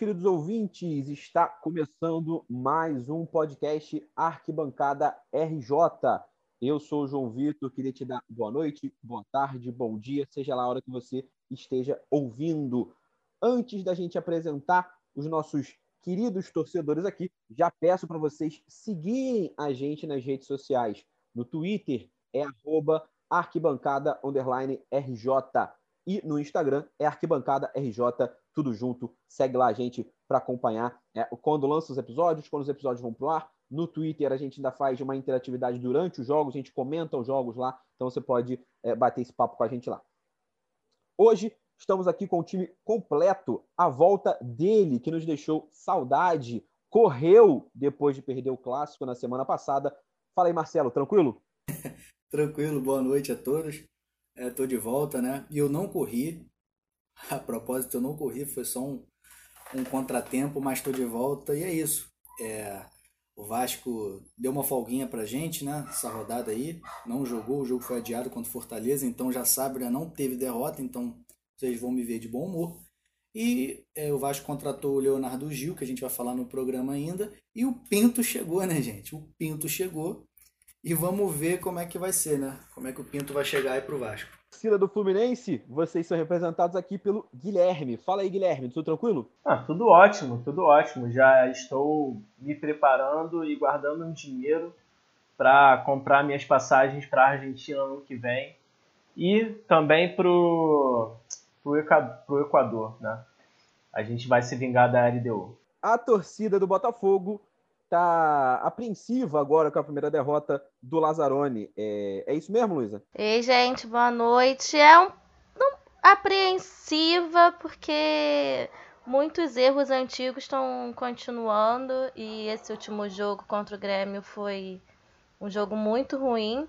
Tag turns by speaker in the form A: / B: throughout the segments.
A: Queridos ouvintes, está começando mais um podcast Arquibancada RJ. Eu sou o João Vitor, queria te dar boa noite, boa tarde, bom dia, seja lá a hora que você esteja ouvindo. Antes da gente apresentar os nossos queridos torcedores aqui, já peço para vocês seguirem a gente nas redes sociais. No Twitter é arroba arquibancada RJ e no Instagram é arquibancada RJ tudo junto. Segue lá a gente para acompanhar é, quando lança os episódios, quando os episódios vão pro ar. No Twitter a gente ainda faz uma interatividade durante os jogos, a gente comenta os jogos lá, então você pode é, bater esse papo com a gente lá. Hoje estamos aqui com o time completo, a volta dele, que nos deixou saudade, correu depois de perder o clássico na semana passada. Fala aí, Marcelo, tranquilo?
B: tranquilo, boa noite a todos. É, de volta, né? E eu não corri, A propósito, eu não corri, foi só um, um contratempo, mas estou de volta e é isso. É, o Vasco deu uma folguinha pra gente, né? Essa rodada aí. Não jogou, o jogo foi adiado contra o Fortaleza, então já sabe, né? Não teve derrota, então vocês vão me ver de bom humor. E é, o Vasco contratou o Leonardo Gil, que a gente vai falar no programa ainda. E o Pinto chegou, né, gente? O Pinto chegou. E vamos ver como é que vai ser, né? Como é que o Pinto vai chegar aí pro Vasco.
A: Torcida do Fluminense, vocês são representados aqui pelo Guilherme. Fala aí, Guilherme, tudo tranquilo?
C: Ah, tudo ótimo, tudo ótimo. Já estou me preparando e guardando um dinheiro para comprar minhas passagens para a Argentina no ano que vem e também para o Equador, né? A gente vai se vingar da LDU.
A: A torcida do Botafogo tá apreensiva agora com a primeira derrota do Lazzaroni. É, é isso mesmo, Luísa?
D: Ei, gente, boa noite. É um, um apreensiva porque muitos erros antigos estão continuando e esse último jogo contra o Grêmio foi um jogo muito ruim.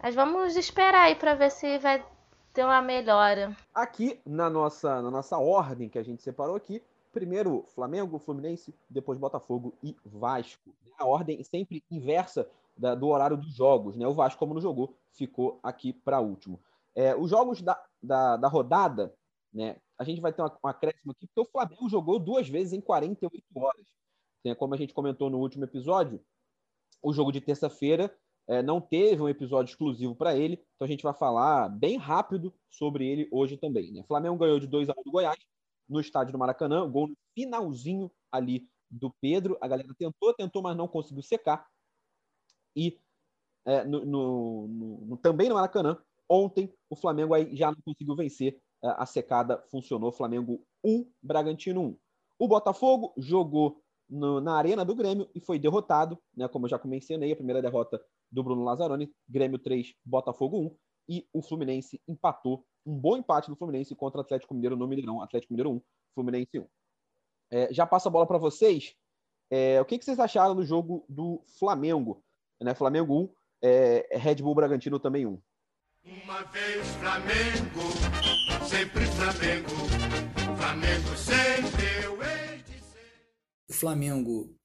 D: Mas vamos esperar aí para ver se vai ter uma melhora.
A: Aqui na nossa na nossa ordem que a gente separou aqui, primeiro Flamengo, Fluminense, depois Botafogo e Vasco. A ordem sempre inversa da, do horário dos jogos. Né? O Vasco, como não jogou, ficou aqui para último. É, os jogos da, da, da, rodada, né? a gente vai ter um acréscimo aqui, porque o Flamengo jogou duas vezes em 48 horas. Né? Como a gente comentou no último episódio, o jogo de terça-feira é, não teve um episódio exclusivo para ele, então a gente vai falar bem rápido sobre ele hoje também. Né? Flamengo ganhou de 2 a 1 do Goiás, no estádio do Maracanã, gol no finalzinho ali do Pedro. A galera tentou, tentou, mas não conseguiu secar. E é, no, no, no, também no Maracanã, ontem o Flamengo aí já não conseguiu vencer. É, a secada funcionou. Flamengo 1, Bragantino 1. O Botafogo jogou no, na arena do Grêmio e foi derrotado, né, como eu já mencionei, a primeira derrota do Bruno Lazzaroni, Grêmio 3, Botafogo 1, e o Fluminense empatou um bom empate do Fluminense contra o Atlético Mineiro no Mineirão. Atlético Mineiro 1, Fluminense 1. É, já passo a bola para vocês. É, o que, que, vocês acharam do jogo do Flamengo? Né? Flamengo 1, é, Red Bull Bragantino também 1. Uma vez Flamengo,
B: sempre Flamengo, Flamengo sempre eu hei de ser. O Flamengo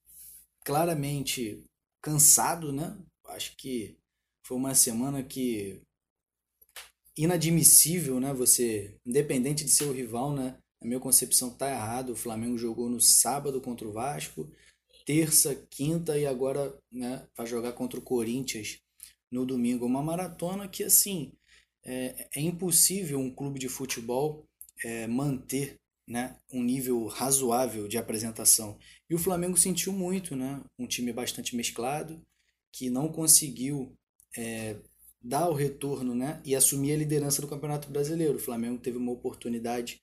B: claramente cansado, né? Acho que foi uma semana que inadmissível, né? Você, independente de ser o rival, né? Na minha concepção tá errado. O Flamengo jogou no sábado contra o Vasco, terça, quinta e agora, né? Vai jogar contra o Corinthians no domingo. Uma maratona que assim é, é impossível um clube de futebol é, manter, né? Um nível razoável de apresentação. E o Flamengo sentiu muito, né? Um time bastante mesclado que não conseguiu é, dar o retorno né, e assumir a liderança do Campeonato Brasileiro. O Flamengo teve uma oportunidade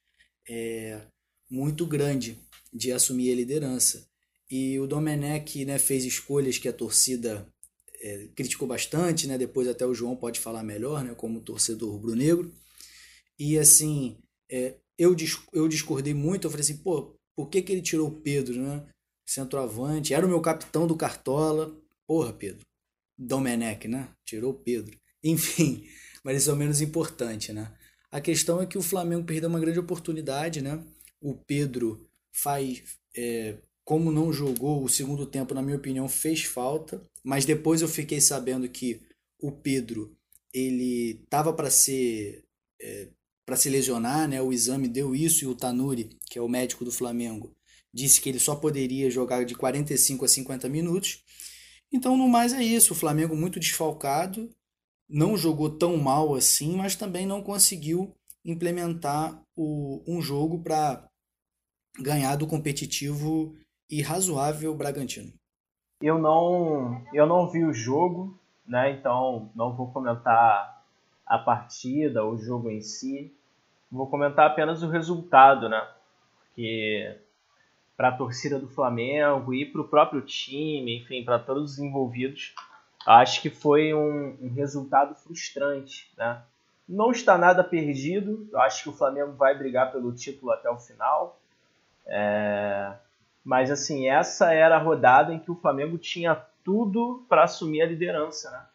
B: é, muito grande de assumir a liderança. E o Domenech né, fez escolhas que a torcida é, criticou bastante, né? depois até o João pode falar melhor, né, como torcedor rubro-negro. E assim, é, eu, eu discordei muito, eu falei assim, pô, por que, que ele tirou o Pedro, né? Centroavante, era o meu capitão do Cartola. Porra, Pedro. Domenech, né? Tirou o Pedro. Enfim, mas isso é o menos importante, né? A questão é que o Flamengo perdeu uma grande oportunidade, né? O Pedro faz, é, como não jogou o segundo tempo, na minha opinião, fez falta, mas depois eu fiquei sabendo que o Pedro ele tava para ser é, para se lesionar, né? O exame deu isso e o Tanuri, que é o médico do Flamengo, disse que ele só poderia jogar de 45 a 50 minutos. Então, no mais é isso. O Flamengo muito desfalcado, não jogou tão mal assim, mas também não conseguiu implementar o, um jogo para ganhar do competitivo e razoável Bragantino.
C: Eu não, eu não vi o jogo, né? Então não vou comentar a partida, o jogo em si. Vou comentar apenas o resultado, né? Porque para a torcida do Flamengo e para o próprio time, enfim, para todos os envolvidos, acho que foi um, um, resultado frustrante, né? Não está nada perdido, acho que o Flamengo vai brigar pelo título até o final, é... mas assim, essa era a rodada em que o Flamengo tinha tudo para assumir a liderança, né?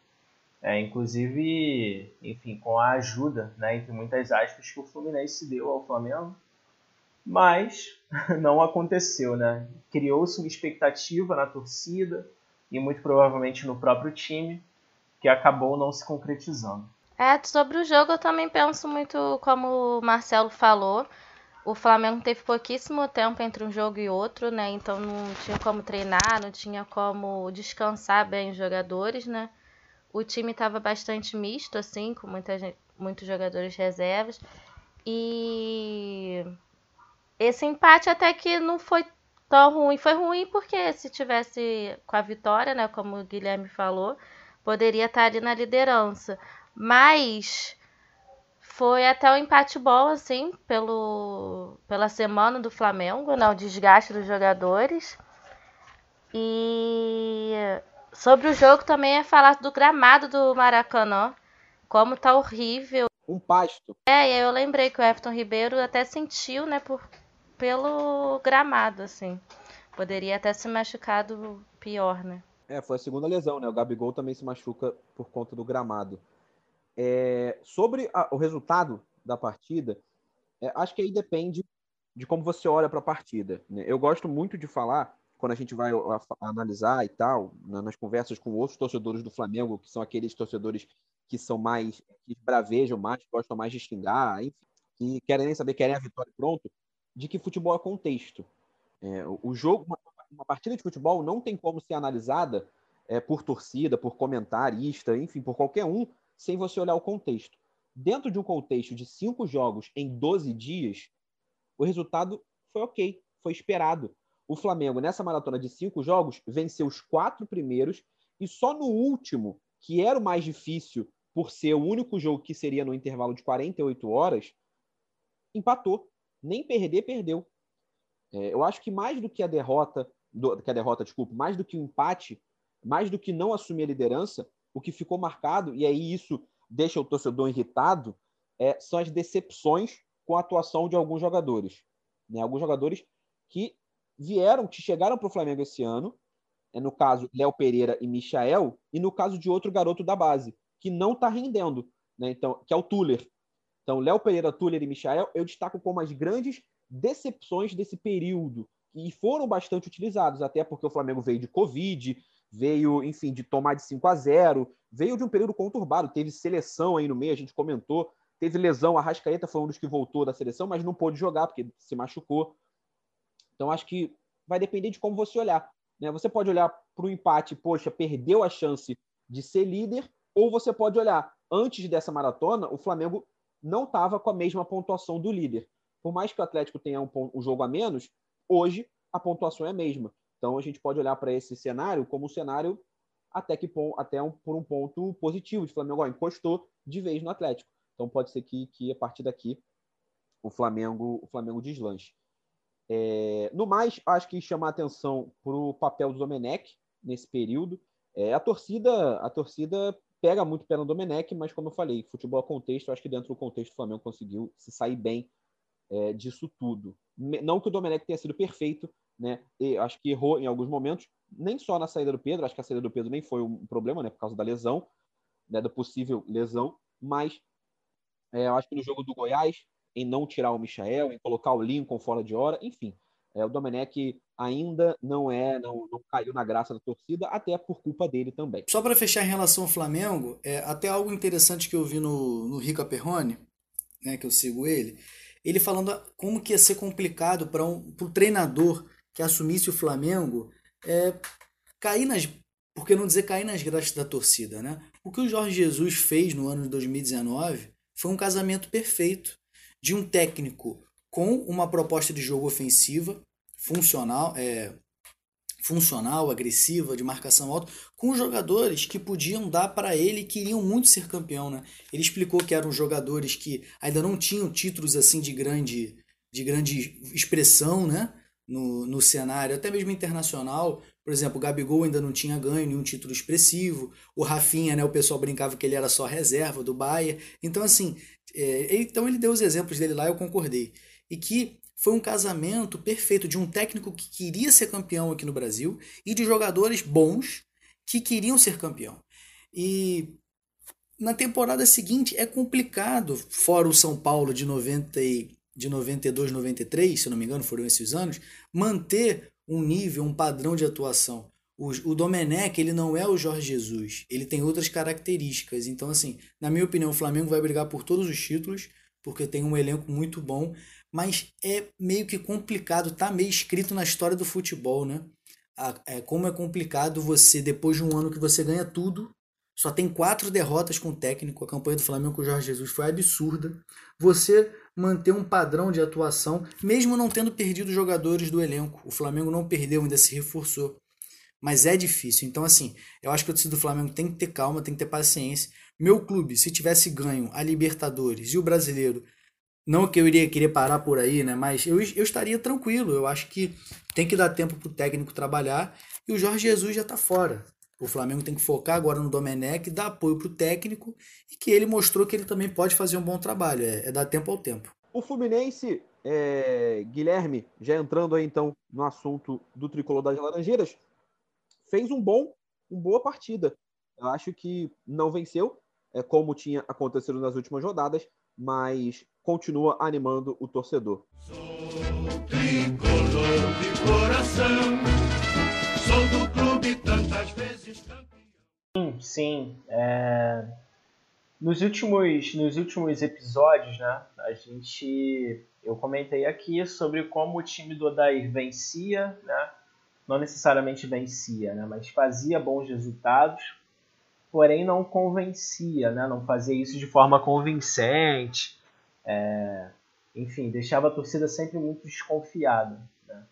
C: É, inclusive, enfim, com a ajuda, né, entre muitas aspas, que o Fluminense deu ao Flamengo, mas não aconteceu, né? Criou-se uma expectativa na torcida e muito provavelmente no próprio time que acabou não se concretizando.
D: É, sobre o jogo eu também penso muito como o Marcelo falou. O Flamengo teve pouquíssimo tempo entre um jogo e outro, né? Então não tinha como treinar, não tinha como descansar bem os jogadores, né? O time estava bastante misto, assim, com muita gente, muitos jogadores reservas. E esse empate até que não foi tão ruim. Foi ruim porque se tivesse com a vitória, né, como o Guilherme falou, poderia estar ali na liderança. Mas foi até um empate bom, assim, pelo, pela semana do Flamengo, né, o desgaste dos jogadores. E sobre o jogo também é falar do gramado do Maracanã, como tá horrível.
A: Um pasto.
D: É, e aí eu lembrei que o Everton Ribeiro até sentiu, né, por pelo gramado, assim. Poderia até se machucado pior, né?
A: É, foi a segunda lesão, né? O Gabigol também se machuca por conta do gramado. É, sobre a, o resultado da partida, é, acho que aí depende de como você olha para a partida. Né? Eu gosto muito de falar, quando a gente vai a, a, analisar e tal, na, nas conversas com outros torcedores do Flamengo, que são aqueles torcedores que são mais, que bravejam mais, gostam mais de xingar, enfim, que querem nem saber, querem a vitória pronto de que futebol é contexto. É, o jogo, uma, uma, partida de futebol não tem como ser analisada é, por torcida, por comentarista, enfim, por qualquer um, sem você olhar o contexto. Dentro de um contexto de cinco jogos em 12 dias, o resultado foi ok, foi esperado. O Flamengo, nessa maratona de cinco jogos, venceu os quatro primeiros e só no último, que era o mais difícil por ser o único jogo que seria no intervalo de 48 horas, empatou nem perder, perdeu. É, eu acho que mais do que a derrota, do, que a derrota, desculpa, mais do que o empate, mais do que não assumir a liderança, o que ficou marcado, e aí isso deixa o torcedor irritado, é, são as decepções com a atuação de alguns jogadores. Né? Alguns jogadores que vieram, que chegaram para o Flamengo esse ano, é, no caso Léo Pereira e Michael, e no caso de outro garoto da base, que não está rendendo, né? então, que é o Tuller. Então, Léo Pereira, Tuller e Michael, eu destaco como as grandes decepções desse período, e foram bastante utilizados, até porque o Flamengo veio de Covid, veio, enfim, de tomar de 5 a 0 veio de um período conturbado, teve seleção aí no meio, a gente comentou, teve lesão, a Rascaeta foi um dos que voltou da seleção, mas não pôde jogar porque se machucou. Então, acho que vai depender de como você olhar. Né? Você pode olhar para o empate, poxa, perdeu a chance de ser líder, ou você pode olhar, antes dessa maratona, o Flamengo não estava com a mesma pontuação do líder. Por mais que o Atlético tenha um, um jogo a menos, hoje a pontuação é a mesma. Então a gente pode olhar para esse cenário como um cenário até que até um, por um ponto positivo de Flamengo ó, encostou de vez no Atlético. Então pode ser que, que a partir daqui o Flamengo o Flamengo deslanche. É, no mais, acho que chamar atenção para o papel do Domenech nesse período. É, a torcida a torcida pega muito pé no Domenech, mas como eu falei, futebol é contexto, eu acho que dentro do contexto o Flamengo conseguiu se sair bem é, disso tudo. Não que o Domenech tenha sido perfeito, né? E acho que errou em alguns momentos, nem só na saída do Pedro, acho que a saída do Pedro nem foi um problema, né? Por causa da lesão, né? Da possível lesão, mas é, eu acho que no jogo do Goiás, em não tirar o Michael, em colocar o Lincoln fora de hora, enfim. É, o Domenech ainda não é, não, não caiu na graça da torcida, até por culpa dele também.
B: Só para fechar em relação ao Flamengo, é, até algo interessante que eu vi no, no Rica Perrone, né, que eu sigo ele, ele falando como que ia ser complicado para um, o treinador que assumisse o Flamengo é cair nas. Por que não dizer cair nas graças da torcida, né? O que o Jorge Jesus fez no ano de 2019 foi um casamento perfeito de um técnico com uma proposta de jogo ofensiva, funcional, é, funcional, agressiva, de marcação alta, com jogadores que podiam dar para ele e queriam muito ser campeão, né? Ele explicou que eram jogadores que ainda não tinham títulos assim de grande de grande expressão, né? No, no cenário, até mesmo internacional. Por exemplo, o Gabigol ainda não tinha ganho nenhum título expressivo. O Rafinha, né? O pessoal brincava que ele era só reserva do Bayern. Então, assim, é, então ele deu os exemplos dele lá, eu concordei. E que foi um casamento perfeito de um técnico que queria ser campeão aqui no Brasil e de jogadores bons que queriam ser campeão. E na temporada seguinte é complicado, fora o São Paulo de 90 e, de 92, 93, se não me engano, foram esses anos, manter um nível, um padrão de atuação. O, o Domenech, ele não é o Jorge Jesus, ele tem outras características. Então, assim, na minha opinião, o Flamengo vai brigar por todos os títulos, porque tem um elenco muito bom, mas é meio que complicado, tá meio escrito na história do futebol, né? É, como é complicado você, depois de um ano que você ganha tudo, só tem quatro derrotas com o técnico, a campanha do Flamengo com o Jorge Jesus foi absurda. Você manter um padrão de atuação, mesmo não tendo perdido jogadores do elenco. O Flamengo não perdeu, ainda se reforçou. Mas é difícil. Então, assim, eu acho que o torcedor do Flamengo tem que ter calma, tem que ter paciência. Meu clube, se tivesse ganho a Libertadores e o Brasileiro não que eu iria querer parar por aí, né? Mas eu, eu estaria tranquilo. Eu acho que tem que dar tempo para o técnico trabalhar e o Jorge Jesus já está fora. O Flamengo tem que focar agora no Domenech, dar apoio para o técnico e que ele mostrou que ele também pode fazer um bom trabalho. É, é dar tempo ao tempo.
A: O Fluminense, é, Guilherme, já entrando aí então no assunto do tricolor das Laranjeiras, fez um bom, uma boa partida. Eu acho que não venceu, é, como tinha acontecido nas últimas rodadas, mas continua animando o torcedor. Sou tricolor de coração,
C: sou do clube tantas vezes campeão. Sim, sim. É... Nos, últimos, nos últimos episódios, né, a gente, eu comentei aqui sobre como o time do Odair vencia, né, não necessariamente vencia, né, mas fazia bons resultados, porém não convencia, né, não fazia isso de forma convincente, é, enfim, deixava a torcida sempre muito desconfiada. Né?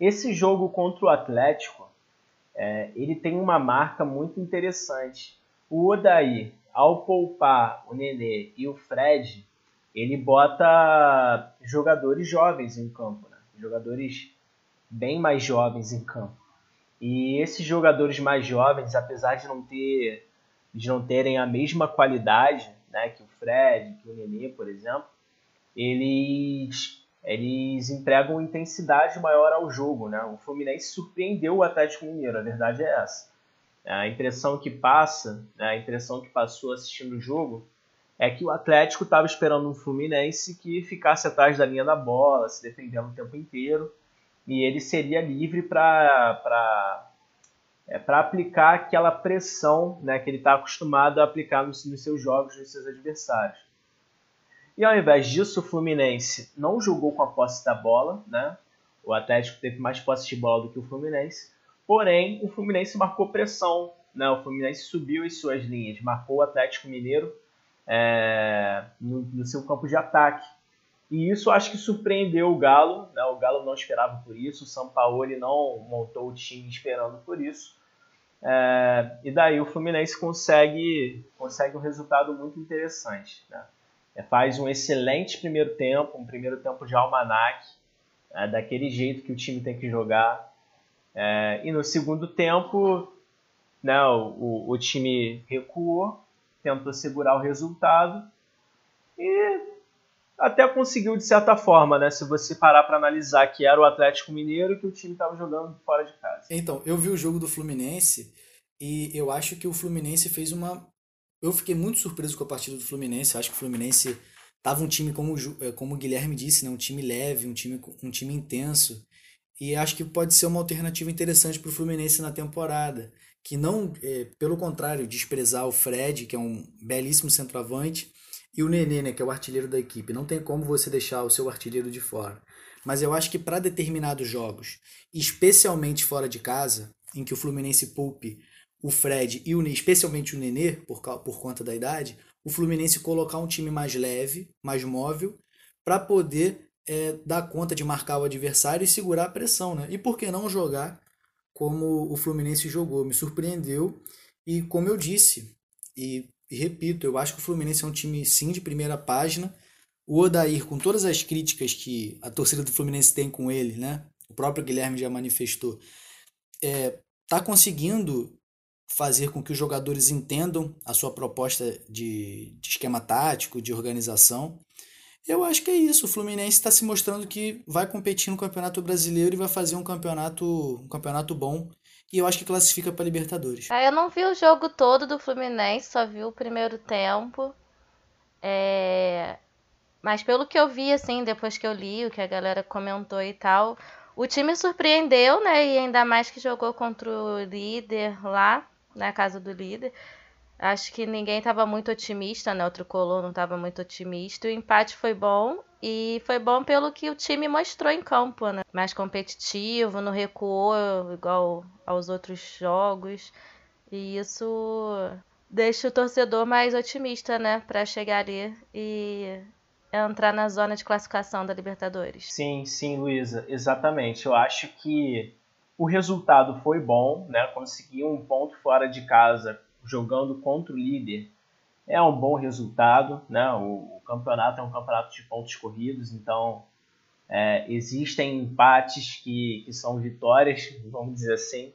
C: Esse jogo contra o Atlético, é, ele tem uma marca muito interessante. O Odaí, ao poupar o Nenê e o Fred, ele bota jogadores jovens em campo, né? jogadores bem mais jovens em campo. E esses jogadores mais jovens, apesar de não ter de não terem a mesma qualidade né, que o Fred, que o Nenê, por exemplo, eles, eles empregam intensidade maior ao jogo. Né? O Fluminense surpreendeu o Atlético Mineiro, a verdade é essa. A impressão que passa, né, a impressão que passou assistindo o jogo, é que o Atlético estava esperando um Fluminense que ficasse atrás da linha da bola, se defendendo o tempo inteiro, e ele seria livre para é, para aplicar aquela pressão né, que ele está acostumado a aplicar nos, nos, seus jogos, nos seus adversários. E ao invés disso, o Fluminense não jogou com a posse da bola, né? o Atlético teve mais posse de bola do que o Fluminense, porém o Fluminense marcou pressão, né? o Fluminense subiu as suas linhas, marcou o Atlético Mineiro é, no, no seu campo de ataque. E isso acho que surpreendeu o Galo. Né? O Galo não esperava por isso. O São Paulo não montou o time esperando por isso. É, e daí o Fluminense consegue, consegue um resultado muito interessante. Né? É, faz um excelente primeiro tempo, um primeiro tempo de almanac, é, daquele jeito que o time tem que jogar. É, e no segundo tempo, né, o, o time recuou, tentou segurar o resultado e até conseguiu de certa forma, né? Se você parar para analisar que era o Atlético Mineiro que o time estava jogando fora de casa.
B: Então, eu vi o jogo do Fluminense e eu acho que o Fluminense fez uma. Eu fiquei muito surpreso com a partida do Fluminense. Eu acho que o Fluminense tava um time, como, é, como o Guilherme disse, né? um time leve, um time, um time intenso. E acho que pode ser uma alternativa interessante para o Fluminense na temporada. Que não, é, pelo contrário, desprezar o Fred, que é um belíssimo centroavante, e o Nenê, né, que é o artilheiro da equipe. Não tem como você deixar o seu artilheiro de fora. Mas eu acho que para determinados jogos, especialmente fora de casa, em que o Fluminense poupe o Fred e o, especialmente o Nenê, por, por conta da idade, o Fluminense colocar um time mais leve, mais móvel, para poder é, dar conta de marcar o adversário e segurar a pressão. Né? E por que não jogar como o Fluminense jogou? Me surpreendeu. E como eu disse, e, e repito, eu acho que o Fluminense é um time sim de primeira página. O Odair, com todas as críticas que a torcida do Fluminense tem com ele, né? o próprio Guilherme já manifestou, é, tá conseguindo fazer com que os jogadores entendam a sua proposta de, de esquema tático, de organização. Eu acho que é isso. O Fluminense está se mostrando que vai competir no Campeonato Brasileiro e vai fazer um campeonato, um campeonato bom. E eu acho que classifica para Libertadores.
D: Ah, eu não vi o jogo todo do Fluminense, só vi o primeiro tempo. É... Mas pelo que eu vi, assim, depois que eu li o que a galera comentou e tal, o time surpreendeu, né? E ainda mais que jogou contra o líder lá, na casa do líder. Acho que ninguém estava muito otimista, né? O Tricolor não estava muito otimista. O empate foi bom e foi bom pelo que o time mostrou em campo, né? Mais competitivo, não recuou igual aos outros jogos. E isso deixa o torcedor mais otimista, né? Para chegar ali e entrar na zona de classificação da Libertadores.
C: Sim, sim, Luísa, exatamente. Eu acho que o resultado foi bom, né? Conseguir um ponto fora de casa jogando contra o líder é um bom resultado, né? O, o campeonato é um campeonato de pontos corridos, então é, existem empates que, que são vitórias, vamos dizer assim,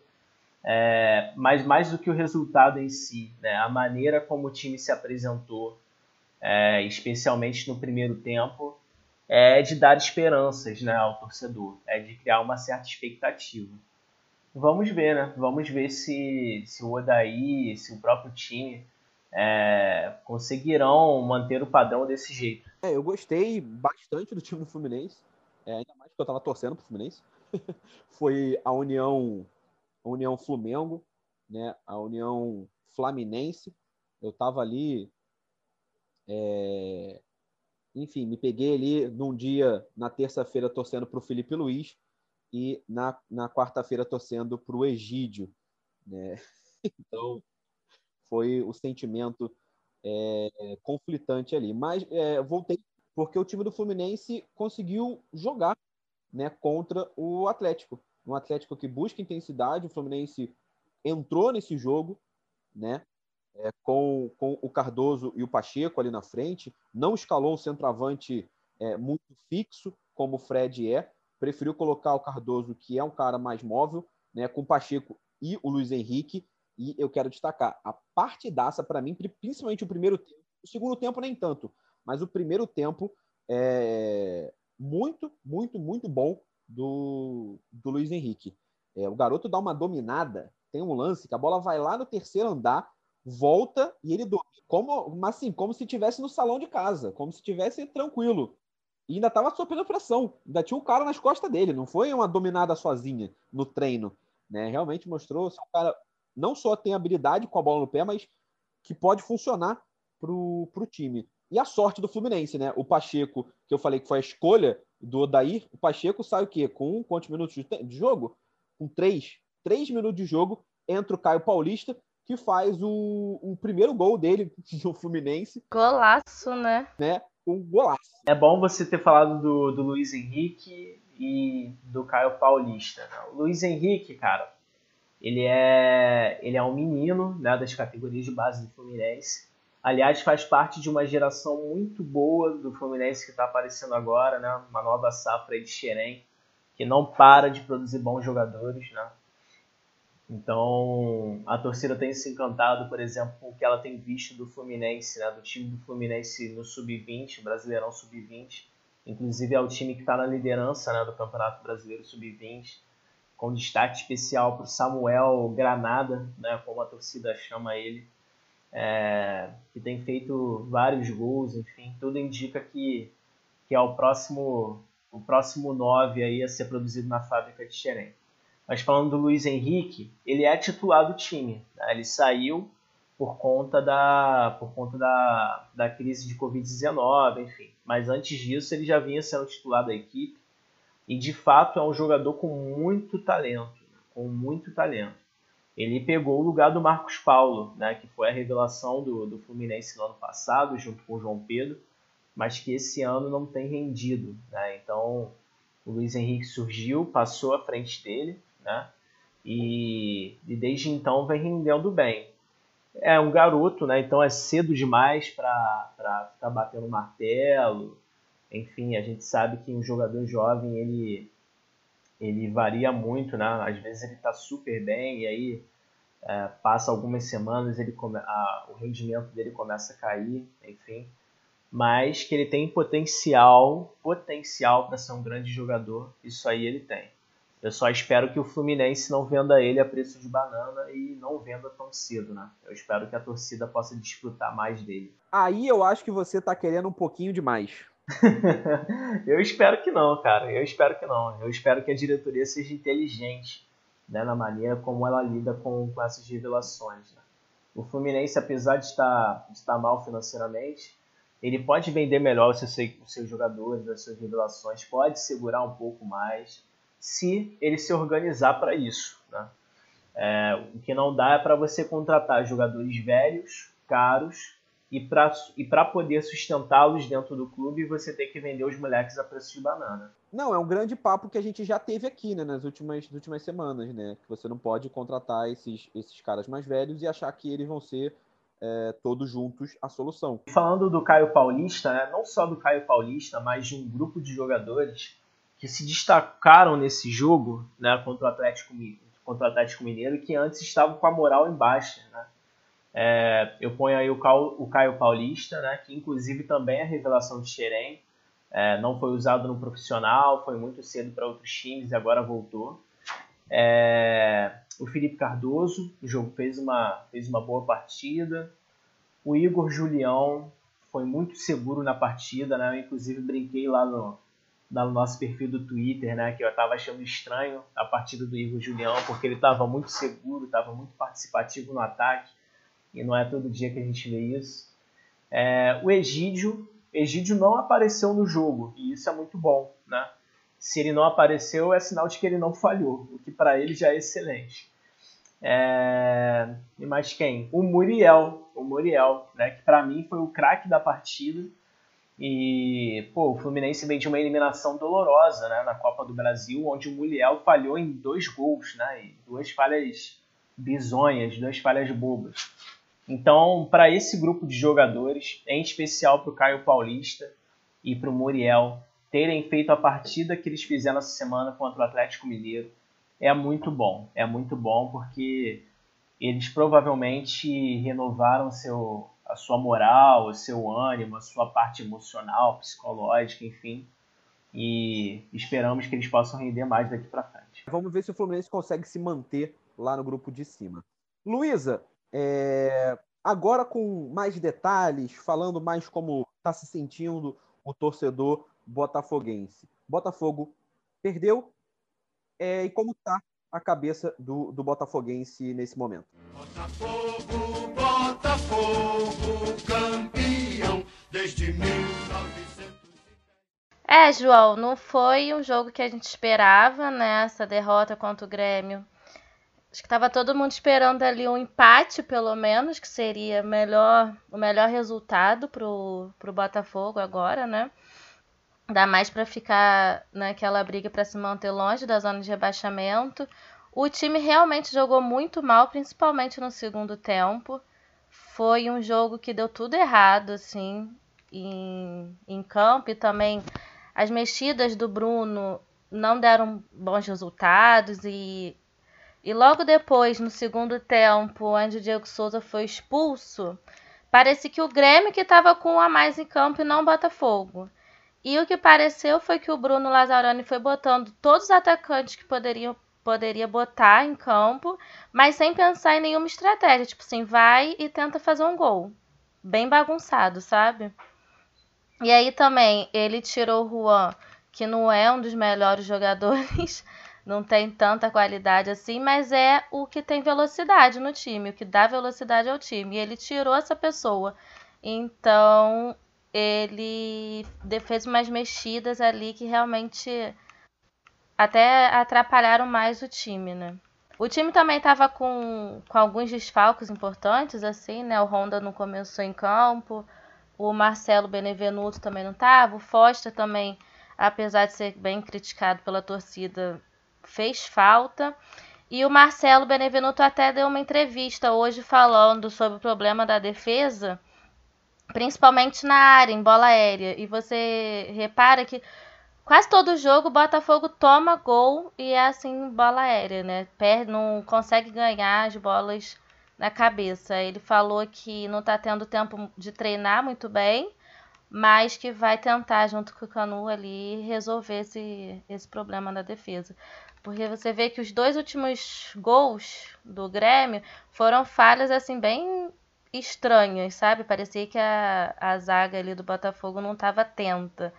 C: é, mas mais do que o resultado em si, né? A maneira como o time se apresentou, é, especialmente no primeiro tempo, é de dar esperanças né, ao torcedor, é de criar uma certa expectativa. Vamos ver, né? Vamos ver se, se o Odaí, se o próprio time é, conseguirão manter o padrão desse jeito.
A: É, eu gostei bastante do time do Fluminense, é, ainda mais que eu estava torcendo pro Fluminense. Foi a União, a União Flamengo, né? A União Flaminense. Eu estava ali, é, enfim, me peguei ali num dia na terça-feira torcendo pro Felipe Luiz e na, na quarta-feira torcendo para o Egídio. Né? Então, foi o sentimento é, conflitante ali. Mas é, voltei porque o time do Fluminense conseguiu jogar né, contra o Atlético. Um Atlético que busca intensidade, o Fluminense entrou nesse jogo, né? É, com, com o Cardoso e o Pacheco ali na frente, não escalou um centroavante é, muito fixo, como o Fred é, preferiu colocar o Cardoso, que é um cara mais móvel, né, com o Pacheco e o Luiz Henrique. E eu quero destacar a partidaça para mim, principalmente o primeiro tempo. O segundo tempo nem tanto, mas o primeiro tempo é muito, muito, muito bom do, do Luiz Henrique. É, o garoto dá uma dominada, tem um lance que a bola vai lá no terceiro andar, volta e ele domina. Como, assim, como se estivesse no salão de casa, como se estivesse tranquilo. E ainda estava sofrendo pressão. Ainda tinha um cara nas costas dele. Não foi uma dominada sozinha no treino. Né? Realmente mostrou que o cara não só tem habilidade com a bola no pé, mas que pode funcionar para o time. E a sorte do Fluminense, né? O Pacheco, que eu falei que foi a escolha do Odair, o Pacheco sai o quê? Com quantos minutos de jogo? Com três. Três minutos de jogo, entra o Caio Paulista, que faz o, o primeiro gol dele no Fluminense.
D: Golaço, né?
A: né? Um golaço.
C: É bom você ter falado do, do Luiz Henrique e do Caio Paulista. Né? O Luiz Henrique, cara, ele é, ele é um menino né, das categorias de base do Fluminense. Aliás, faz parte de uma geração muito boa do Fluminense que está aparecendo agora, né? uma nova safra de Xerém, que não para de produzir bons jogadores. Né? Então, a torcida tem se encantado, por exemplo, com o que ela tem visto do Fluminense, né, do time do Fluminense no Sub-20, Brasileirão Sub-20. Inclusive, é o time que está na liderança né, do Campeonato Brasileiro Sub-20, com destaque especial para o Samuel Granada, né, como a torcida chama ele, é, que tem feito vários gols, enfim, tudo indica que, que é o próximo o próximo 9 aí a ser produzido na fábrica de Xerém. Mas falando do Luiz Henrique, ele é titular do time. Né? Ele saiu por conta da, por conta da, da crise de Covid-19, enfim. Mas antes disso, ele já vinha sendo titular da equipe e de fato é um jogador com muito talento, com muito talento. Ele pegou o lugar do Marcos Paulo, né, que foi a revelação do, do Fluminense no ano passado, junto com o João Pedro, mas que esse ano não tem rendido. Né? Então, o Luiz Henrique surgiu, passou à frente dele, né? e, e desde então vem rendendo bem é um garoto, né? Então é cedo demais para ficar batendo martelo. Enfim, a gente sabe que um jogador jovem ele ele varia muito, né? Às vezes ele está super bem e aí é, passa algumas semanas ele come, a, o rendimento dele começa a cair, enfim. Mas que ele tem potencial, potencial para ser um grande jogador, isso aí ele tem. Eu só espero que o Fluminense não venda ele a preço de banana e não venda tão cedo, né? Eu espero que a torcida possa desfrutar mais dele.
A: Aí eu acho que você tá querendo um pouquinho demais.
C: eu espero que não, cara. Eu espero que não. Eu espero que a diretoria seja inteligente né, na maneira como ela lida com, com essas revelações. Né? O Fluminense, apesar de estar, de estar mal financeiramente, ele pode vender melhor os seus, os seus jogadores, as suas revelações, pode segurar um pouco mais se ele se organizar para isso. Né? É, o que não dá é para você contratar jogadores velhos, caros, e para e poder sustentá-los dentro do clube, você tem que vender os moleques a preço de banana.
A: Não, é um grande papo que a gente já teve aqui né, nas, últimas, nas últimas semanas, né? Que você não pode contratar esses, esses caras mais velhos e achar que eles vão ser é, todos juntos a solução.
C: Falando do Caio Paulista, né, não só do Caio Paulista, mas de um grupo de jogadores que se destacaram nesse jogo né, contra, o Atlético, contra o Atlético Mineiro que antes estavam com a moral em baixa. Né? É, eu ponho aí o, o Caio Paulista, né, que inclusive também é revelação de Xerém. É, não foi usado no profissional, foi muito cedo para outros times e agora voltou. É, o Felipe Cardoso, o jogo fez uma, fez uma boa partida. O Igor Julião foi muito seguro na partida, né? Eu, inclusive brinquei lá no, no nosso perfil do Twitter, né, que eu estava achando estranho a partida do Igor Julião, porque ele estava muito seguro, estava muito participativo no ataque, e não é todo dia que a gente vê isso. É, o Egídio, Egídio não apareceu no jogo, e isso é muito bom, né? Se ele não apareceu, é sinal de que ele não falhou, o que para ele já é excelente. É, e mais quem? O Muriel, o Muriel, né, que para mim foi o craque da partida, e, pô, o Fluminense vem de uma eliminação dolorosa, né, na Copa do Brasil, onde o Muriel falhou em dois gols, né, e duas falhas bizonhas, duas falhas bobas. Então, para esse grupo de jogadores, em especial para o Caio Paulista e para o Muriel, terem feito a partida que eles fizeram essa semana contra o Atlético Mineiro, é muito bom. É muito bom porque eles provavelmente renovaram seu, a sua moral, o seu ânimo, a sua parte emocional, psicológica, enfim. E esperamos que eles possam render mais daqui para frente.
A: Vamos ver se o Fluminense consegue se manter lá no grupo de cima. Luísa, é... agora com mais detalhes, falando mais como está se sentindo o torcedor botafoguense. Botafogo perdeu é... e como está a cabeça do, do botafoguense nesse momento. Botafogo, Botafogo,
D: campeão desde 1910. É, João, não foi um jogo que a gente esperava, né? Essa derrota contra o Grêmio. Acho que estava todo mundo esperando ali um empate, pelo menos, que seria melhor, o melhor resultado pro, pro Botafogo agora, né? Dá mais para ficar naquela briga para se manter longe da zona de rebaixamento. O time realmente jogou muito mal, principalmente no segundo tempo. Foi um jogo que deu tudo errado, assim, em, em campo. E também as mexidas do Bruno não deram bons resultados. E, e logo depois, no segundo tempo, onde o Diego Souza foi expulso, parece que o Grêmio que estava com a mais em campo e não o Botafogo. E o que pareceu foi que o Bruno Lazzaroni foi botando todos os atacantes que poderiam poderia botar em campo, mas sem pensar em nenhuma estratégia, tipo assim, vai e tenta fazer um gol. Bem bagunçado, sabe? E aí também ele tirou o Juan, que não é um dos melhores jogadores não tem tanta qualidade assim, mas é o que tem velocidade no time, o que dá velocidade ao time. E ele tirou essa pessoa. Então, ele fez umas mexidas ali que realmente até atrapalharam mais o time, né? O time também estava com, com alguns desfalques importantes, assim, né? O Honda não começou em campo, o Marcelo Benevenuto também não estava, o Foster também, apesar de ser bem criticado pela torcida, fez falta. E o Marcelo Benevenuto até deu uma entrevista hoje falando sobre o problema da defesa, principalmente na área, em bola aérea. E você repara que quase todo jogo o Botafogo toma gol e é assim bola aérea, né? Perde, não consegue ganhar as bolas na cabeça. Ele falou que não está tendo tempo de treinar muito bem, mas que vai tentar, junto com o Canu ali, resolver esse, esse problema da defesa. Porque você vê que os dois últimos gols do Grêmio foram falhas assim bem estranhas, sabe? Parecia que a, a zaga ali do Botafogo não estava atenta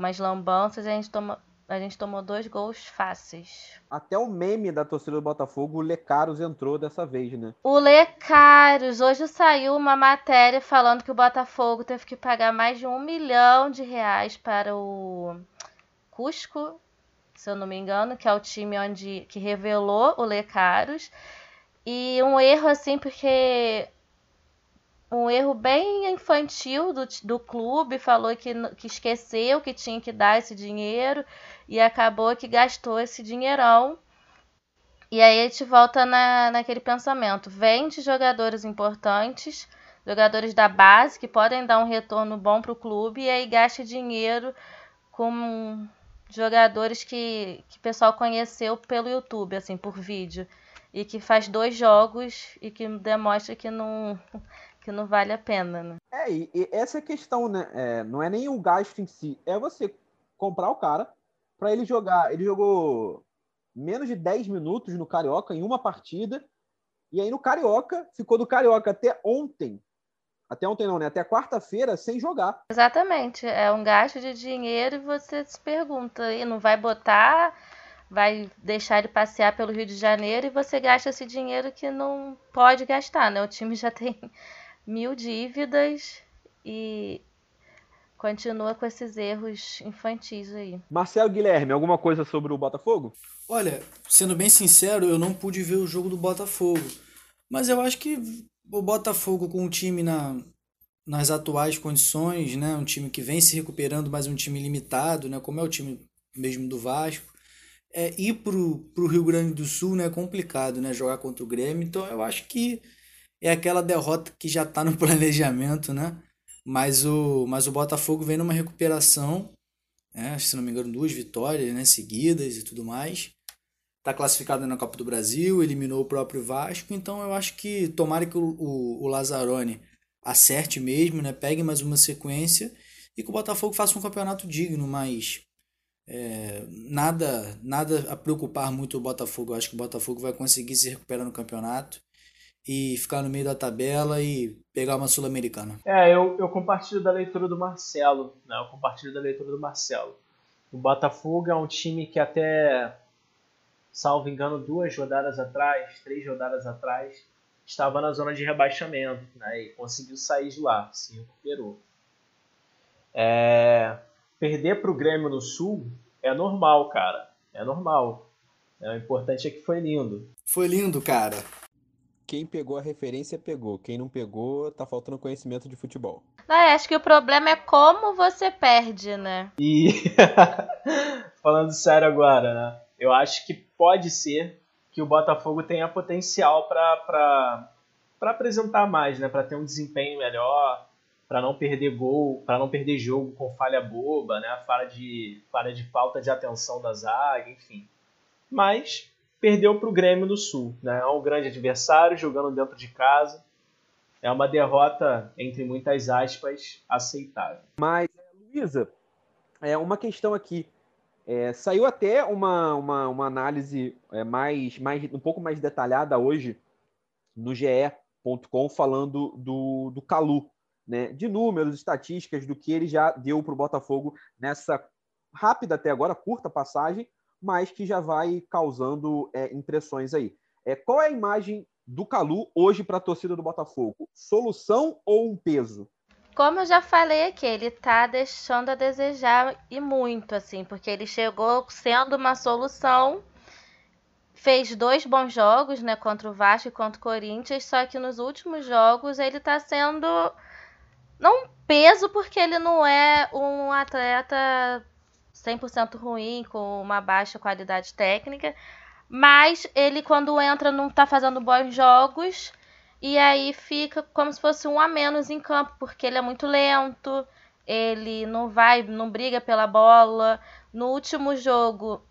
D: umas lambanças e a gente, toma, a gente tomou dois gols fáceis.
A: Até o meme da torcida do Botafogo, o Lecaros entrou dessa vez, né?
D: O Lecaros, hoje saiu uma matéria falando que o Botafogo teve que pagar mais de um milhão de reais para o Cusco, se eu não me engano, que é o time onde que revelou o Lecaros. E um erro assim, porque um erro bem infantil do, do clube, falou que, que esqueceu que tinha que dar esse dinheiro e acabou que gastou esse dinheirão. E aí a gente volta na, naquele pensamento: vende jogadores importantes, jogadores da base que podem dar um retorno bom para o clube, e aí gasta dinheiro com jogadores que, que o pessoal conheceu pelo YouTube, assim, por vídeo. E que faz dois jogos e que demonstra que não, que não vale a pena, né?
A: É, e, e essa é a questão, né? É, não é nem o gasto em si, é você comprar o cara para ele jogar. Ele jogou menos de 10 minutos no Carioca em uma partida, e aí no Carioca, ficou do Carioca até ontem. Até ontem não, né? Até quarta-feira sem jogar.
D: Exatamente. É um gasto de dinheiro e você se pergunta, e não vai botar vai deixar ele passear pelo Rio de Janeiro e você gasta esse dinheiro que não pode gastar, né? O time já tem mil dívidas e continua com esses erros infantis aí.
A: Marcelo Guilherme, alguma coisa sobre o Botafogo?
B: Olha, sendo bem sincero, eu não pude ver o jogo do Botafogo. Mas eu acho que o Botafogo com o time na, nas atuais condições, né, um time que vem se recuperando, mas um time limitado, né, como é o time mesmo do Vasco, é, ir pro, pro Rio Grande do Sul né, é complicado, né, jogar contra o Grêmio. Então eu acho que é aquela derrota que já está no planejamento, né? Mas o, mas o Botafogo vem numa recuperação, né? se não me engano, duas vitórias né? seguidas e tudo mais. Está classificado na Copa do Brasil, eliminou o próprio Vasco, então eu acho que tomara que o, o, o Lazzaroni acerte mesmo, né? pegue mais uma sequência e que o Botafogo faça um campeonato digno, mas é, nada, nada a preocupar muito o Botafogo. Eu acho que o Botafogo vai conseguir se recuperar no campeonato e ficar no meio da tabela e pegar uma Sul-Americana.
C: É, eu, eu compartilho da leitura do Marcelo, né? Eu compartilho da leitura do Marcelo. O Botafogo é um time que até, salvo engano, duas rodadas atrás, três rodadas atrás, estava na zona de rebaixamento, né? E conseguiu sair de lá, se recuperou. É, perder para o Grêmio no Sul é normal, cara. É normal. É, o importante é que foi lindo.
B: Foi lindo, cara
A: quem pegou a referência pegou. Quem não pegou, tá faltando conhecimento de futebol.
D: Não, acho que o problema é como você perde, né?
C: E falando sério agora, né? Eu acho que pode ser que o Botafogo tenha potencial para apresentar mais, né? Para ter um desempenho melhor, para não perder gol, para não perder jogo com falha boba, né? Falha de falha de falta de atenção da zaga, enfim. Mas perdeu para o Grêmio no Sul. Né? É um grande adversário, jogando dentro de casa. É uma derrota, entre muitas aspas, aceitável.
A: Mas, Luísa, é uma questão aqui. É, saiu até uma, uma, uma análise é, mais, mais, um pouco mais detalhada hoje no ge.com falando do, do Calu, né? de números, estatísticas, do que ele já deu para o Botafogo nessa rápida até agora, curta passagem, mas que já vai causando é, impressões aí. É, qual é a imagem do Calu hoje para a torcida do Botafogo? Solução ou um peso?
D: Como eu já falei aqui, ele tá deixando a desejar e muito, assim, porque ele chegou sendo uma solução, fez dois bons jogos, né, contra o Vasco e contra o Corinthians, só que nos últimos jogos ele tá sendo não peso porque ele não é um atleta 100% ruim, com uma baixa qualidade técnica, mas ele quando entra não tá fazendo bons jogos e aí fica como se fosse um a menos em campo, porque ele é muito lento, ele não vai, não briga pela bola. No último jogo,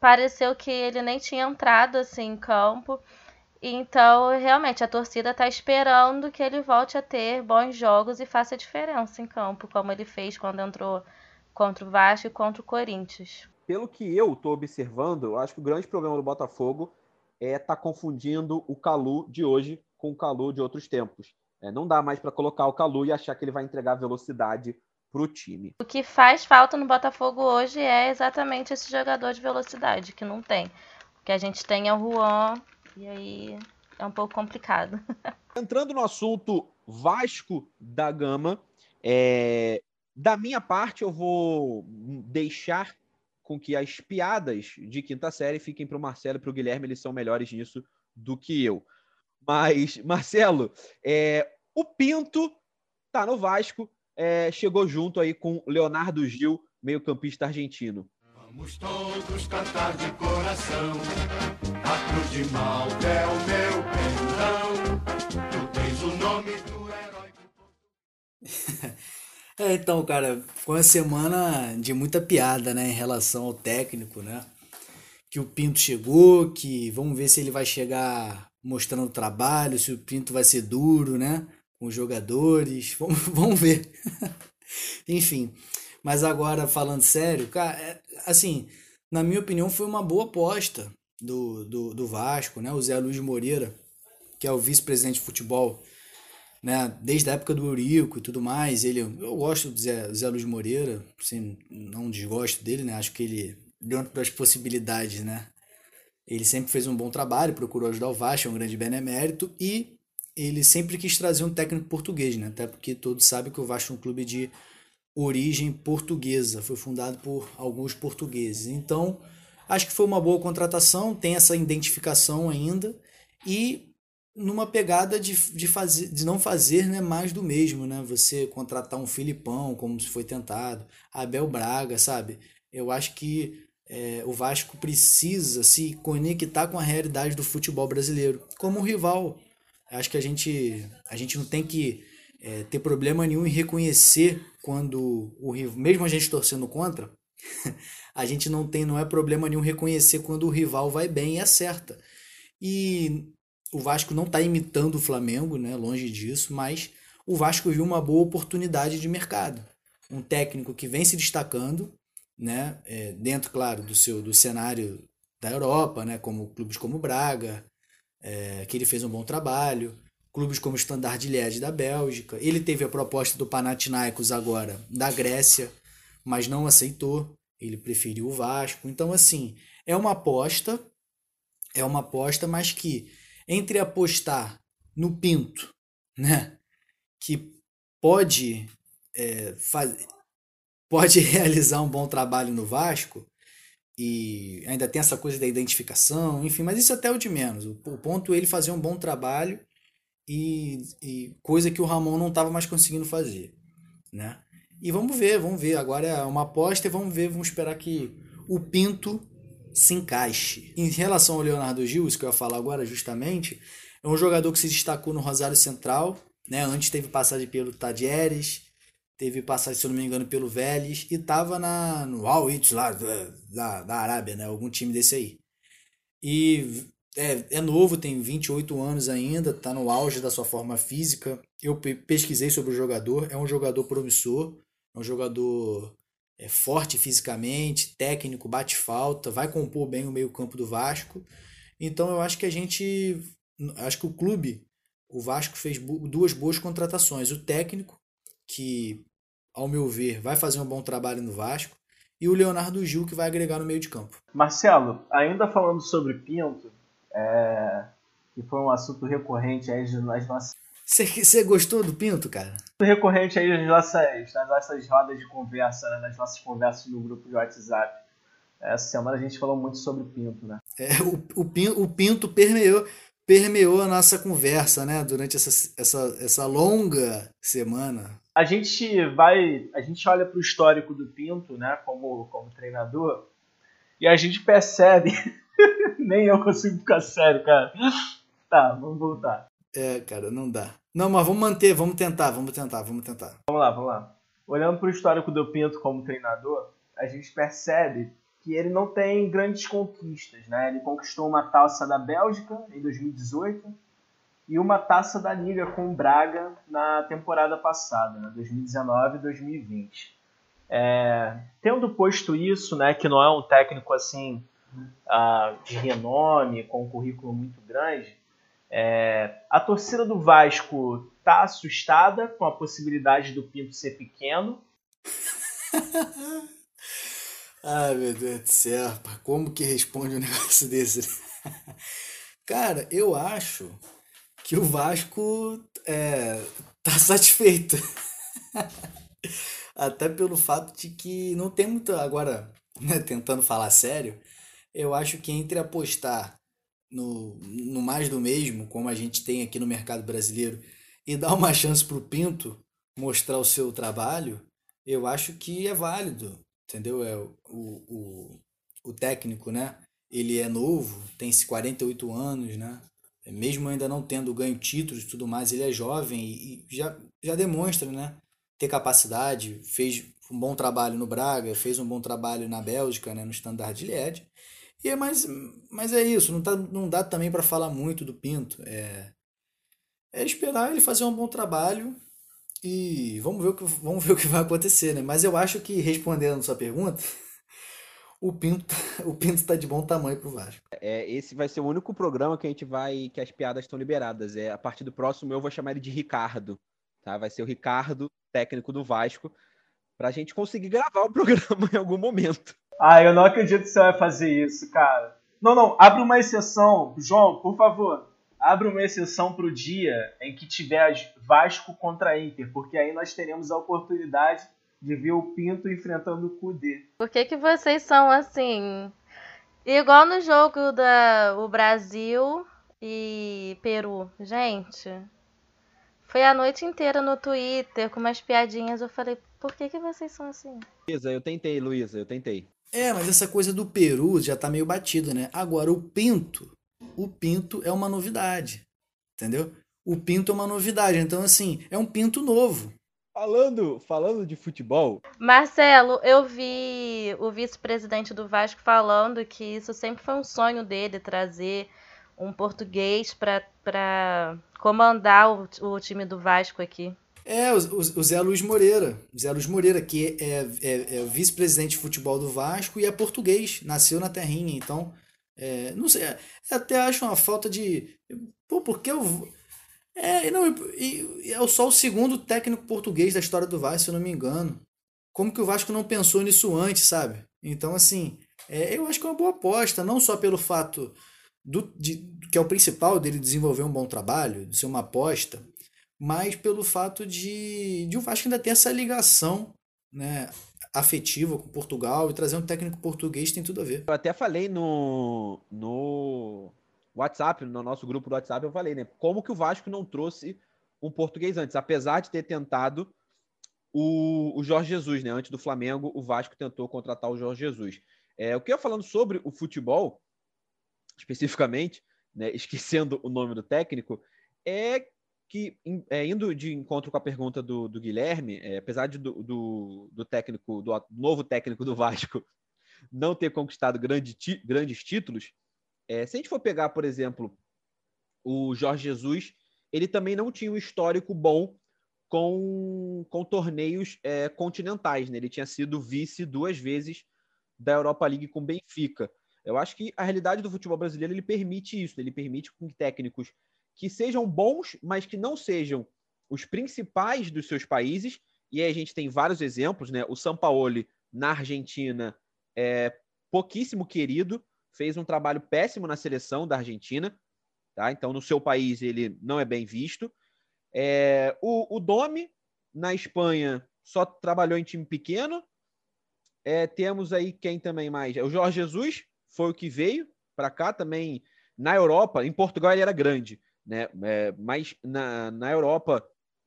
D: pareceu que ele nem tinha entrado assim em campo. Então, realmente, a torcida está esperando que ele volte a ter bons jogos e faça diferença em campo, como ele fez quando entrou contra o Vasco e contra o Corinthians.
A: Pelo que eu estou observando, eu acho que o grande problema do Botafogo é tá confundindo o Calu de hoje com o Calu de outros tempos. É, não dá mais para colocar o Calu e achar que ele vai entregar velocidade para o time.
D: O que faz falta no Botafogo hoje é exatamente esse jogador de velocidade, que não tem. O que a gente tem é o Juan, e aí é um pouco complicado.
A: Entrando no assunto Vasco da Gama, é... da minha parte eu vou deixar com que as piadas de quinta série fiquem para o Marcelo e para o Guilherme, eles são melhores nisso do que eu. Mas, Marcelo, é, o Pinto tá no Vasco, é, chegou junto aí com Leonardo Gil, meio-campista argentino. Vamos todos cantar de coração, a cruz de Malta é o meu
B: perdão, tu tens o nome do herói. É, então, cara, foi uma semana de muita piada, né, em relação ao técnico, né? Que o Pinto chegou, que vamos ver se ele vai chegar mostrando o trabalho, se o Pinto vai ser duro, né? Com os jogadores, vamos, vamos ver. Enfim, mas agora falando sério, cara, é, assim, na minha opinião, foi uma boa aposta do, do, do Vasco, né? O Zé Luiz Moreira, que é o vice-presidente de futebol né? Desde a época do Eurico e tudo mais, ele, eu gosto do Zé, Zé Luiz Moreira, assim, não desgosto dele, né? Acho que ele, dentro das possibilidades, né? Ele sempre fez um bom trabalho, procurou ajudar o Vasco, é um grande benemérito, e ele sempre quis trazer um técnico português, né? Até porque todos sabem que o Vasco é um clube de origem portuguesa, foi fundado por alguns portugueses. Então, acho que foi uma boa contratação, tem essa identificação ainda, e numa pegada de, de, fazer, de não fazer né, mais do mesmo, né? Você contratar um Filipão, como se foi tentado, Abel Braga, sabe? Eu acho que é, o Vasco precisa se conectar com a realidade do futebol brasileiro, como um rival. Acho que a gente, a gente não tem que é, ter problema nenhum em reconhecer quando o rival, mesmo a gente torcendo contra, a gente não tem, não é problema nenhum reconhecer quando o rival vai bem e acerta. E o Vasco não está imitando o Flamengo, né? longe disso, mas o Vasco viu uma boa oportunidade de mercado. Um técnico que vem se destacando, né? É, dentro, claro, do seu do cenário da Europa, né? como clubes como Braga, é, que ele fez um bom trabalho, clubes como o Standard Liège da Bélgica. Ele teve a proposta do Panathinaikos agora da Grécia, mas não aceitou. Ele preferiu o Vasco. Então, assim, é uma aposta, é uma aposta, mas que entre apostar no Pinto, né, que pode é, fazer, pode realizar um bom trabalho no Vasco e ainda tem essa coisa da identificação, enfim, mas isso é até o de menos. O, o ponto é ele fazer um bom trabalho e, e coisa que o Ramon não estava mais conseguindo fazer, né? E vamos ver, vamos ver. Agora é uma aposta e vamos ver, vamos esperar que o Pinto se encaixe. Em relação ao Leonardo Gil, isso que eu ia falar agora justamente, é um jogador que se destacou no Rosário Central, né? Antes teve passagem pelo Tadieres, teve passagem, se eu não me engano, pelo Vélez e estava na no Al lá da, da Arábia, né? Algum time desse aí. E é, é novo, tem 28 anos ainda, está no auge da sua forma física. Eu pesquisei sobre o jogador, é um jogador promissor, é um jogador é forte fisicamente, técnico, bate falta, vai compor bem o meio-campo do Vasco. Então eu acho que a gente. Acho que o clube, o Vasco, fez duas boas contratações. O técnico, que, ao meu ver, vai fazer um bom trabalho no Vasco. e o Leonardo Gil, que vai agregar no meio de campo.
C: Marcelo, ainda falando sobre Pinto, é... que foi um assunto recorrente nas nossas.
B: Você gostou do Pinto, cara?
C: Recorrente aí nas nossas, nas nossas rodas de conversa, né? nas nossas conversas no grupo de WhatsApp. Essa semana a gente falou muito sobre o Pinto, né?
B: É, o, o, Pinto, o Pinto permeou, permeou a nossa conversa, né? Durante essa, essa, essa longa semana.
C: A gente vai, a gente olha para o histórico do Pinto, né? Como, como treinador, e a gente percebe. Nem eu consigo ficar sério, cara. Tá, vamos voltar.
B: É, cara, não dá. Não, mas vamos manter, vamos tentar, vamos tentar, vamos tentar.
C: Vamos lá, vamos lá. Olhando para o histórico do Pinto como treinador, a gente percebe que ele não tem grandes conquistas, né? Ele conquistou uma taça da Bélgica em 2018 e uma taça da Liga com o Braga na temporada passada, né? 2019 e 2020. É, tendo posto isso, né, que não é um técnico assim uh, de renome, com um currículo muito grande, é, a torcida do Vasco tá assustada com a possibilidade do Pinto ser pequeno.
B: Ai, meu Deus do céu, como que responde um negócio desse? Cara, eu acho que o Vasco é, tá satisfeito. Até pelo fato de que não tem muito. Agora, né, tentando falar sério, eu acho que entre apostar no, no mais do mesmo, como a gente tem aqui no mercado brasileiro, e dar uma chance para o Pinto mostrar o seu trabalho, eu acho que é válido entendeu? É o, o, o técnico, né? Ele é novo, tem 48 anos, né? Mesmo ainda não tendo ganho títulos e tudo mais, ele é jovem e, e já, já demonstra, né? Ter capacidade, fez um bom trabalho no Braga, fez um bom trabalho na Bélgica, né? No Standard Liège. E é mais, mas é isso, não, tá, não dá também para falar muito do Pinto. É, é esperar ele fazer um bom trabalho e vamos ver o que, vamos ver o que vai acontecer, né? Mas eu acho que, respondendo sua pergunta, o Pinto, tá, o Pinto está de bom tamanho para o Vasco.
A: É, esse vai ser o único programa que a gente vai, que as piadas estão liberadas. É, a partir do próximo eu vou chamar ele de Ricardo, tá? Vai ser o Ricardo, técnico do Vasco, para a gente conseguir gravar o programa em algum momento.
C: Ah, eu não acredito que você vai fazer isso, cara. Não, não, abre uma exceção. João, por favor abre uma exceção para o dia em que tiver Vasco contra Inter, porque aí nós teremos a oportunidade de ver o Pinto enfrentando o Cudê.
D: Por que, que vocês são assim? Igual no jogo da o Brasil e Peru. Gente, foi a noite inteira no Twitter com umas piadinhas. Eu falei, por que, que vocês são assim?
A: Luísa, eu tentei, Luísa, eu tentei.
B: É, mas essa coisa do Peru já tá meio batida, né? Agora, o Pinto o pinto é uma novidade, entendeu? O pinto é uma novidade, então assim, é um pinto novo.
A: Falando, falando de futebol.
D: Marcelo, eu vi o vice-presidente do Vasco falando que isso sempre foi um sonho dele trazer um português para comandar o, o, time do Vasco aqui.
B: É, o, o, Zé Luiz Moreira. Zé Luiz Moreira, que é, é, é vice-presidente de futebol do Vasco e é português, nasceu na terrinha. Então, é, não sei, até acho uma falta de. Pô, porque eu. É, não, e, e é só o segundo técnico português da história do Vasco, se eu não me engano. Como que o Vasco não pensou nisso antes, sabe? Então, assim, é, eu acho que é uma boa aposta, não só pelo fato do, de, que é o principal dele desenvolver um bom trabalho, de ser uma aposta, mas pelo fato de, de o Vasco ainda ter essa ligação né, afetiva com Portugal e trazer um técnico português tem tudo a ver.
A: Eu até falei no, no WhatsApp, no nosso grupo do WhatsApp, eu falei, né? Como que o Vasco não trouxe um português antes? Apesar de ter tentado o, o Jorge Jesus, né? Antes do Flamengo, o Vasco tentou contratar o Jorge Jesus. É, o que eu falando sobre o futebol, especificamente, né, esquecendo o nome do técnico, é que, é, indo de encontro com a pergunta do, do Guilherme, é, apesar de, do, do, do, técnico, do novo técnico do Vasco não ter conquistado grande, grandes títulos, é, se a gente for pegar, por exemplo, o Jorge Jesus, ele também não tinha um histórico bom com, com torneios é, continentais. Né? Ele tinha sido vice duas vezes da Europa League com Benfica. Eu acho que a realidade do futebol brasileiro ele permite isso, ele permite que técnicos que sejam bons, mas que não sejam os principais dos seus países. E aí a gente tem vários exemplos, né? O Sampaoli na Argentina é pouquíssimo querido, fez um trabalho péssimo na seleção da Argentina, tá? Então, no seu país, ele não é bem visto. É, o, o Domi, na Espanha, só trabalhou em time pequeno. É, temos aí quem também mais? O Jorge Jesus foi o que veio para cá também. Na Europa, em Portugal ele era grande, né? É, mas na, na Europa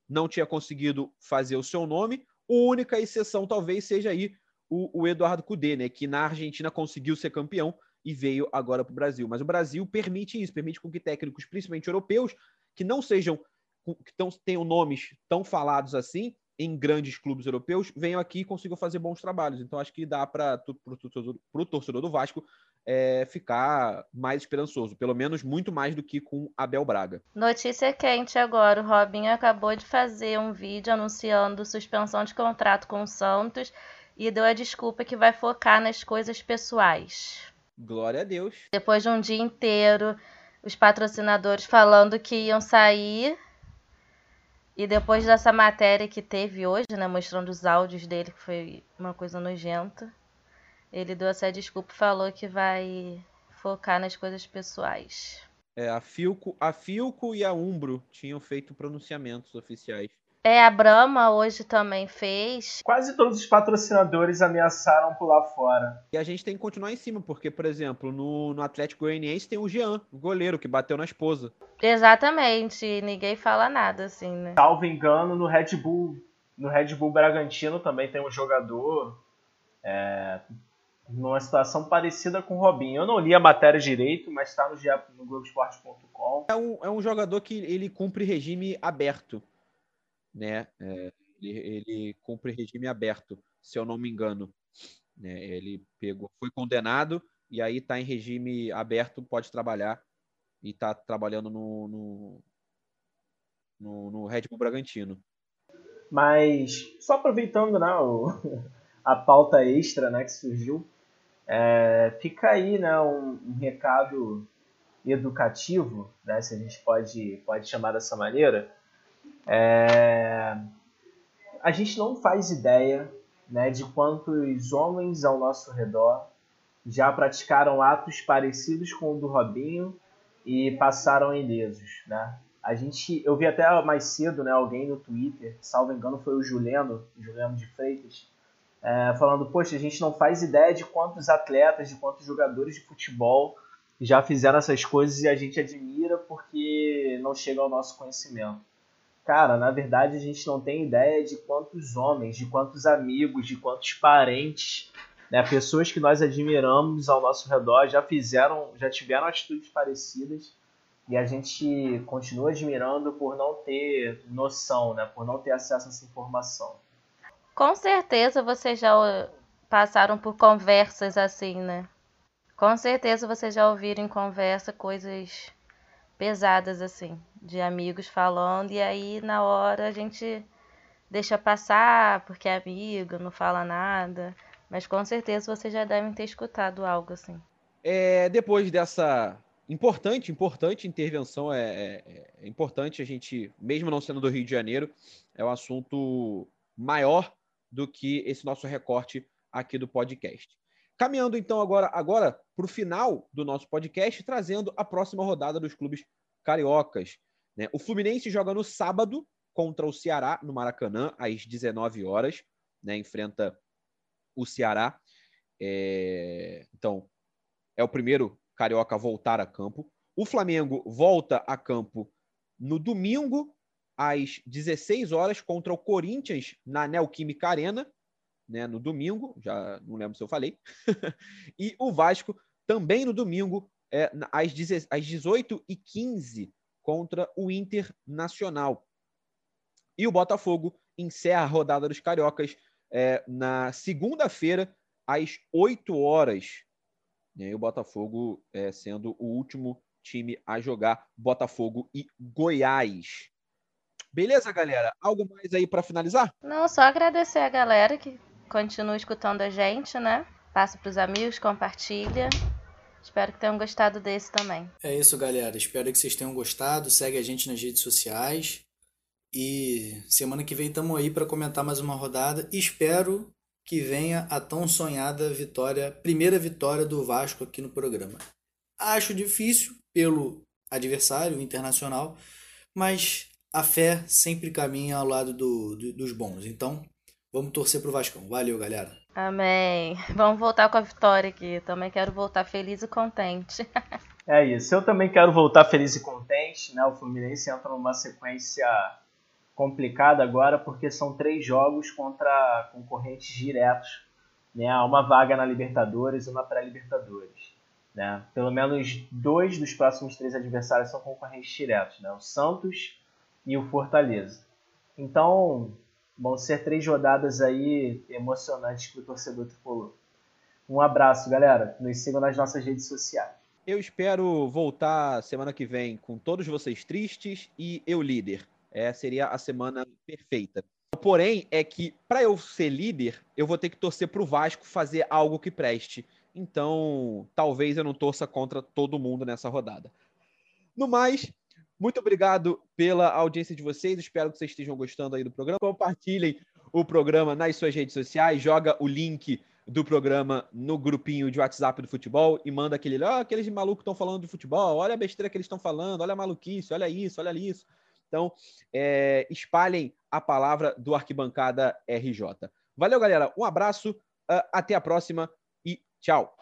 A: não tinha conseguido fazer o seu nome. A única exceção talvez seja aí o, o Eduardo Cudê, né? Que na Argentina conseguiu ser campeão e veio agora para o Brasil. Mas o Brasil permite isso, permite com que técnicos, principalmente europeus, que não sejam, que tão, tenham nomes tão falados assim em grandes clubes europeus, venham aqui e consigam fazer bons trabalhos. Então acho que dá para o torcedor do Vasco é, ficar mais esperançoso, pelo menos muito mais do que com Abel Braga.
D: Notícia quente agora: o Robinho acabou de fazer um vídeo anunciando suspensão de contrato com o Santos e deu a desculpa que vai focar nas coisas pessoais.
A: Glória a Deus.
D: Depois de um dia inteiro, os patrocinadores falando que iam sair. E depois dessa matéria que teve hoje, né, mostrando os áudios dele, que foi uma coisa nojenta, ele deu essa desculpa e falou que vai focar nas coisas pessoais.
A: É, a Filco, a Filco e a Umbro tinham feito pronunciamentos oficiais.
D: É, a Brahma hoje também fez.
C: Quase todos os patrocinadores ameaçaram pular fora.
A: E a gente tem que continuar em cima, porque, por exemplo, no, no Atlético Goianiense tem o Jean, o goleiro, que bateu na esposa.
D: Exatamente, ninguém fala nada, assim, né?
C: Salvo engano, no Red Bull, no Red Bull Bragantino também tem um jogador é, numa situação parecida com o Robinho. Eu não li a matéria direito, mas está no, no Globoesporte.com.
A: É um, é um jogador que ele cumpre regime aberto né? É, ele, ele, cumpre regime aberto, se eu não me engano. Né? Ele pegou, foi condenado e aí está em regime aberto, pode trabalhar e está trabalhando no, no, no, no, Red Bull Bragantino.
C: Mas só aproveitando né, o, a pauta extra né, que surgiu, é, fica aí né, um, um recado educativo, né, se a gente pode, pode chamar dessa maneira, é... A gente não faz ideia né, de quantos homens ao nosso redor já praticaram atos parecidos com o do Robinho e passaram ilesos, né? A gente, eu vi até mais cedo, né, alguém no Twitter, salvo engano foi o Juliano, Juliano de Freitas, é, falando, poxa, a gente não faz ideia de quantos atletas, de quantos jogadores de futebol já fizeram essas coisas e a gente admira porque não chega ao nosso conhecimento. Cara, na verdade a gente não tem ideia de quantos homens, de quantos amigos, de quantos parentes, né, pessoas que nós admiramos ao nosso redor já fizeram, já tiveram atitudes parecidas e a gente continua admirando por não ter noção, né, por não ter acesso a essa informação.
D: Com certeza vocês já passaram por conversas assim, né? Com certeza vocês já ouviram em conversa coisas pesadas assim de amigos falando, e aí na hora a gente deixa passar porque é amigo, não fala nada. Mas com certeza vocês já devem ter escutado algo assim.
A: É, depois dessa importante, importante intervenção, é, é, é, importante a gente, mesmo não sendo do Rio de Janeiro, é um assunto maior do que esse nosso recorte aqui do podcast. Caminhando então agora agora para o final do nosso podcast, trazendo a próxima rodada dos clubes cariocas. Né? O Fluminense joga no sábado contra o Ceará, no Maracanã, às 19 horas. Né? Enfrenta o Ceará. É... Então, é o primeiro carioca a voltar a campo. O Flamengo volta a campo no domingo, às 16 horas, contra o Corinthians, na Neoquímica Arena. Né, no domingo, já não lembro se eu falei. e o Vasco também no domingo, é, às, 18h15, contra o Internacional. E o Botafogo encerra a rodada dos Cariocas é, na segunda-feira, às 8 horas. E aí o Botafogo é, sendo o último time a jogar Botafogo e Goiás. Beleza, galera? Algo mais aí para finalizar?
D: Não, só agradecer a galera que continua escutando a gente, né? Passa para os amigos, compartilha. Espero que tenham gostado desse também.
B: É isso, galera. Espero que vocês tenham gostado. Segue a gente nas redes sociais. E semana que vem estamos aí para comentar mais uma rodada. Espero que venha a tão sonhada vitória, primeira vitória do Vasco aqui no programa. Acho difícil pelo adversário internacional, mas a fé sempre caminha ao lado do, do, dos bons. Então, vamos torcer pro Vascão. Valeu, galera.
D: Amém. Vamos voltar com a vitória aqui. Também quero voltar feliz e contente.
C: é isso. Eu também quero voltar feliz e contente. Né? O Fluminense entra numa sequência complicada agora porque são três jogos contra concorrentes diretos. Né? Há uma vaga na Libertadores e uma pré-Libertadores. Né? Pelo menos dois dos próximos três adversários são concorrentes diretos. Né? O Santos e o Fortaleza. Então, Vão ser três rodadas aí emocionantes para o torcedor tricolor. Um abraço, galera. Nos sigam nas nossas redes sociais.
A: Eu espero voltar semana que vem com todos vocês tristes e eu líder. É, seria a semana perfeita. Porém, é que para eu ser líder, eu vou ter que torcer para o Vasco fazer algo que preste. Então, talvez eu não torça contra todo mundo nessa rodada. No mais, muito obrigado pela audiência de vocês. Espero que vocês estejam gostando aí do programa. Compartilhem o programa nas suas redes sociais. Joga o link do programa no grupinho de WhatsApp do futebol e manda aquele, ó, oh, aqueles malucos estão falando de futebol, olha a besteira que eles estão falando, olha a maluquice, olha isso, olha isso. Então, é, espalhem a palavra do Arquibancada RJ. Valeu, galera. Um abraço, uh, até a próxima e tchau.